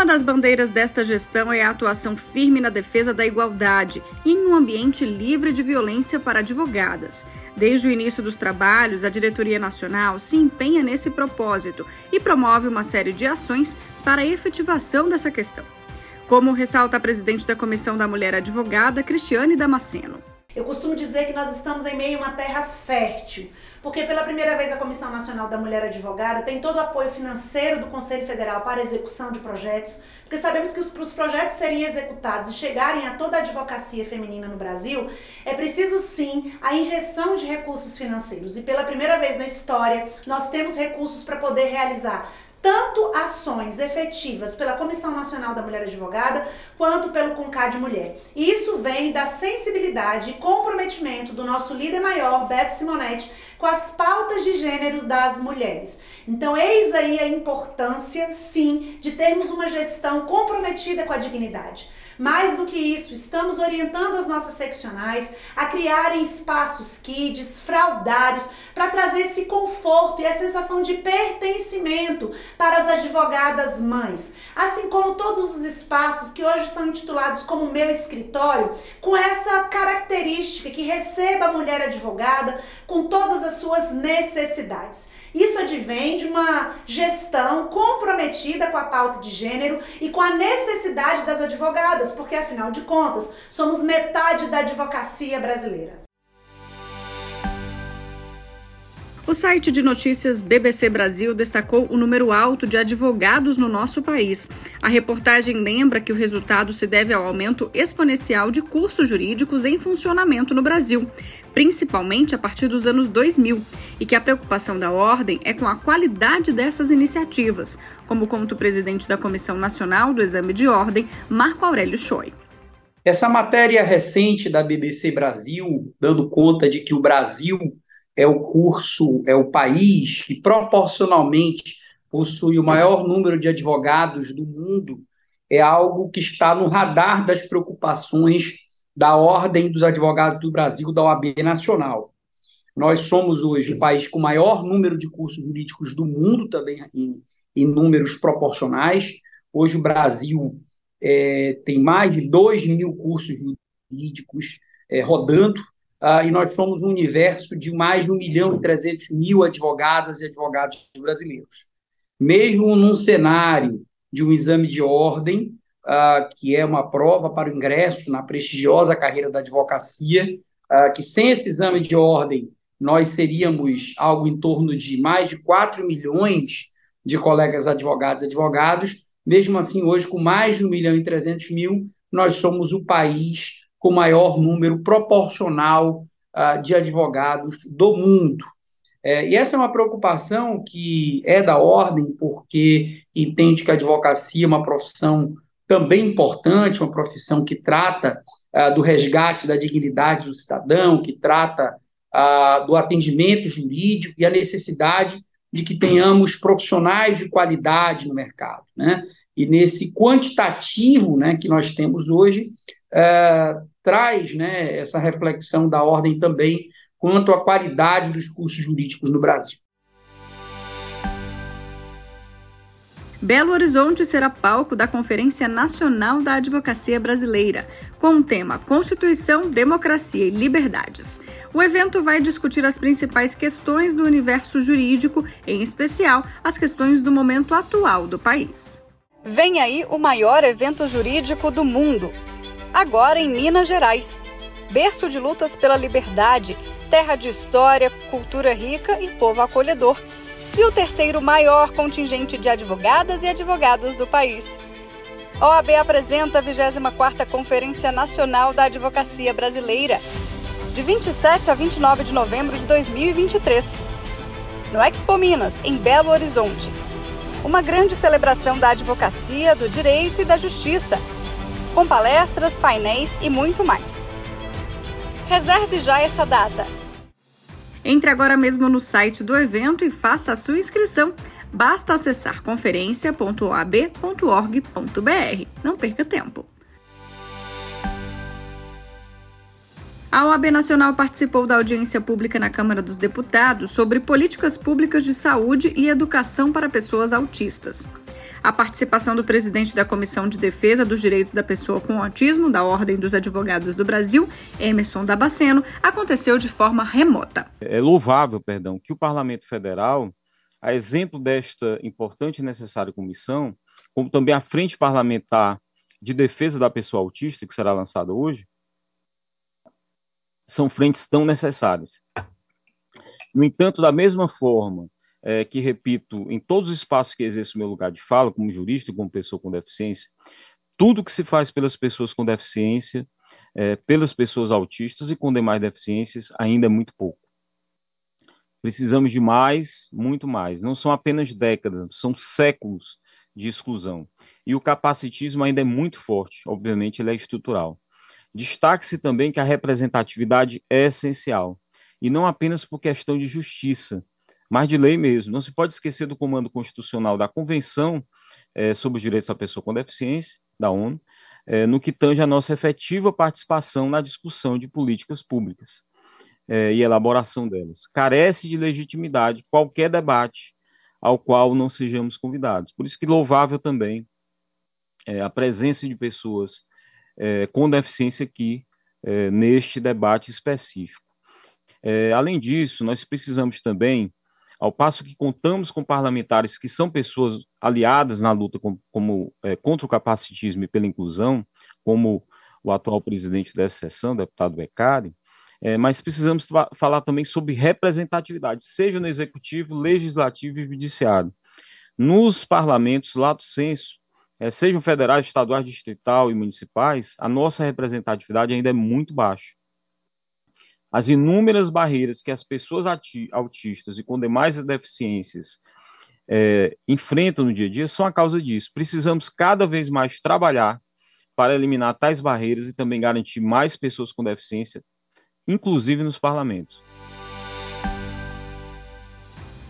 Uma das bandeiras desta gestão é a atuação firme na defesa da igualdade e em um ambiente livre de violência para advogadas. Desde o início dos trabalhos, a Diretoria Nacional se empenha nesse propósito e promove uma série de ações para a efetivação dessa questão. Como ressalta a presidente da Comissão da Mulher Advogada, Cristiane Damasceno. Eu costumo dizer que nós estamos em meio a uma terra fértil, porque pela primeira vez a Comissão Nacional da Mulher Advogada tem todo o apoio financeiro do Conselho Federal para a execução de projetos, porque sabemos que para os projetos serem executados e chegarem a toda a advocacia feminina no Brasil, é preciso sim a injeção de recursos financeiros. E pela primeira vez na história, nós temos recursos para poder realizar tanto ações efetivas pela Comissão Nacional da Mulher Advogada quanto pelo CONCAD Mulher. Isso vem da sensibilidade e comprometimento do nosso líder maior, Beto Simonetti, com as pautas de das mulheres. Então, eis aí a importância, sim, de termos uma gestão comprometida com a dignidade. Mais do que isso, estamos orientando as nossas seccionais a criarem espaços kids, fraudários, para trazer esse conforto e a sensação de pertencimento para as advogadas mães. Assim como todos os espaços que hoje são intitulados como meu escritório, com essa característica que receba a mulher advogada com todas as suas necessidades. Isso advém de uma gestão comprometida com a pauta de gênero e com a necessidade das advogadas, porque afinal de contas, somos metade da advocacia brasileira. O site de notícias BBC Brasil destacou o número alto de advogados no nosso país. A reportagem lembra que o resultado se deve ao aumento exponencial de cursos jurídicos em funcionamento no Brasil, principalmente a partir dos anos 2000, e que a preocupação da ordem é com a qualidade dessas iniciativas, como conta o presidente da Comissão Nacional do Exame de Ordem, Marco Aurélio Choi. Essa matéria recente da BBC Brasil, dando conta de que o Brasil é o curso, é o país que proporcionalmente possui o maior número de advogados do mundo, é algo que está no radar das preocupações da Ordem dos Advogados do Brasil, da OAB Nacional. Nós somos hoje o país com o maior número de cursos jurídicos do mundo, também em, em números proporcionais. Hoje o Brasil é, tem mais de 2 mil cursos jurídicos é, rodando uh, e nós somos um universo de mais de 1 milhão e 300 mil advogadas e advogados brasileiros. Mesmo num cenário de um exame de ordem, uh, que é uma prova para o ingresso na prestigiosa carreira da advocacia, uh, que sem esse exame de ordem nós seríamos algo em torno de mais de 4 milhões de colegas advogados e advogados, mesmo assim, hoje, com mais de 1 milhão e 300 mil, nós somos o país com maior número proporcional uh, de advogados do mundo. É, e essa é uma preocupação que é da ordem, porque entende que a advocacia é uma profissão também importante, uma profissão que trata uh, do resgate da dignidade do cidadão, que trata uh, do atendimento jurídico e a necessidade de que tenhamos profissionais de qualidade no mercado. Né? E nesse quantitativo né, que nós temos hoje, uh, traz né, essa reflexão da ordem também quanto à qualidade dos cursos jurídicos no Brasil. Belo Horizonte será palco da Conferência Nacional da Advocacia Brasileira, com o tema Constituição, Democracia e Liberdades. O evento vai discutir as principais questões do universo jurídico, em especial as questões do momento atual do país. Vem aí o maior evento jurídico do mundo, agora em Minas Gerais. Berço de lutas pela liberdade, terra de história, cultura rica e povo acolhedor. E o terceiro maior contingente de advogadas e advogados do país. A OAB apresenta a 24ª Conferência Nacional da Advocacia Brasileira, de 27 a 29 de novembro de 2023, no Expo Minas, em Belo Horizonte. Uma grande celebração da advocacia, do direito e da justiça, com palestras, painéis e muito mais. Reserve já essa data. Entre agora mesmo no site do evento e faça a sua inscrição. Basta acessar conferência.oab.org.br. Não perca tempo. A OAB Nacional participou da audiência pública na Câmara dos Deputados sobre políticas públicas de saúde e educação para pessoas autistas. A participação do presidente da Comissão de Defesa dos Direitos da Pessoa com Autismo da Ordem dos Advogados do Brasil, Emerson Dabaceno, aconteceu de forma remota. É louvável, perdão, que o Parlamento Federal, a exemplo desta importante e necessária comissão, como também a Frente Parlamentar de Defesa da Pessoa Autista, que será lançada hoje, são frentes tão necessárias. No entanto, da mesma forma é, que, repito, em todos os espaços que exerço o meu lugar de fala, como jurista e como pessoa com deficiência, tudo que se faz pelas pessoas com deficiência, é, pelas pessoas autistas e com demais deficiências, ainda é muito pouco. Precisamos de mais, muito mais. Não são apenas décadas, são séculos de exclusão. E o capacitismo ainda é muito forte, obviamente, ele é estrutural. Destaque-se também que a representatividade é essencial, e não apenas por questão de justiça, mas de lei mesmo. Não se pode esquecer do comando constitucional da Convenção é, sobre os Direitos da Pessoa com Deficiência, da ONU, é, no que tange a nossa efetiva participação na discussão de políticas públicas é, e elaboração delas. Carece de legitimidade qualquer debate ao qual não sejamos convidados. Por isso que louvável também a presença de pessoas com deficiência aqui neste debate específico. Além disso, nós precisamos também, ao passo que contamos com parlamentares que são pessoas aliadas na luta com, como, é, contra o capacitismo e pela inclusão, como o atual presidente dessa sessão, deputado Beccari, é, mas precisamos falar também sobre representatividade, seja no executivo, legislativo e judiciário. Nos parlamentos, lato senso, é, sejam federais, estaduais, distrital e municipais, a nossa representatividade ainda é muito baixa. As inúmeras barreiras que as pessoas autistas e com demais deficiências é, enfrentam no dia a dia são a causa disso. Precisamos cada vez mais trabalhar para eliminar tais barreiras e também garantir mais pessoas com deficiência, inclusive nos parlamentos.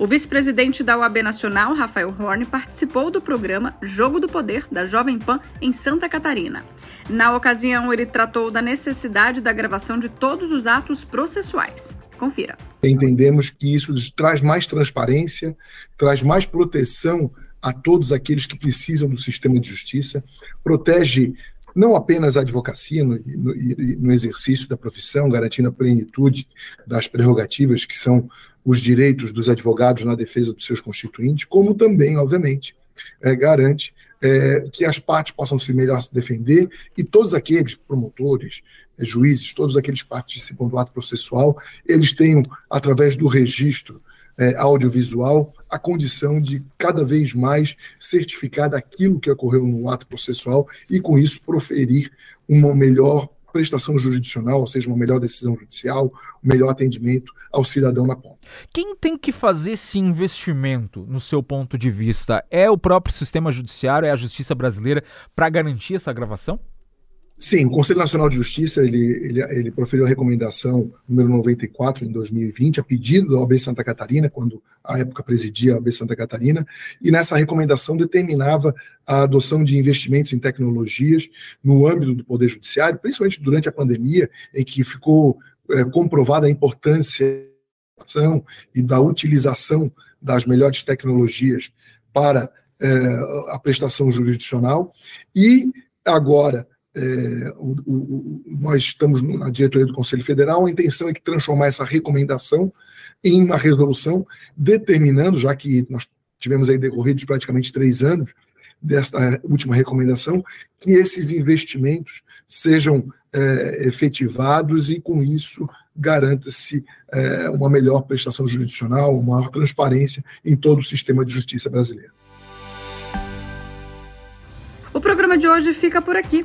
O vice-presidente da UAB Nacional, Rafael Horn, participou do programa Jogo do Poder da Jovem Pan em Santa Catarina. Na ocasião, ele tratou da necessidade da gravação de todos os atos processuais. Confira. Entendemos que isso traz mais transparência, traz mais proteção a todos aqueles que precisam do sistema de justiça, protege não apenas a advocacia no, no, no, exercício da profissão, garantindo a plenitude das prerrogativas que são os direitos dos advogados na defesa dos seus constituintes, como também, obviamente, é, garante é, que as partes possam se melhor se defender e todos aqueles promotores, é, juízes, todos aqueles que participam do ato processual, eles tenham, através do registro é, audiovisual, a condição de cada vez mais certificar daquilo que ocorreu no ato processual e, com isso, proferir uma melhor prestação jurisdicional, ou seja, uma melhor decisão judicial, um melhor atendimento ao cidadão na ponta. Quem tem que fazer esse investimento, no seu ponto de vista? É o próprio sistema judiciário, é a justiça brasileira, para garantir essa gravação? Sim, o Conselho Nacional de Justiça ele, ele, ele proferiu a recomendação número 94 em 2020, a pedido da OAB Santa Catarina, quando a época presidia a OAB Santa Catarina, e nessa recomendação determinava a adoção de investimentos em tecnologias no âmbito do Poder Judiciário, principalmente durante a pandemia, em que ficou é, comprovada a importância e da utilização das melhores tecnologias para é, a prestação jurisdicional, e agora é, o, o, nós estamos na diretoria do Conselho Federal, a intenção é que transformar essa recomendação em uma resolução determinando, já que nós tivemos aí decorridos praticamente três anos desta última recomendação, que esses investimentos sejam é, efetivados e, com isso, garanta-se é, uma melhor prestação jurisdicional, uma maior transparência em todo o sistema de justiça brasileiro. O programa de hoje fica por aqui.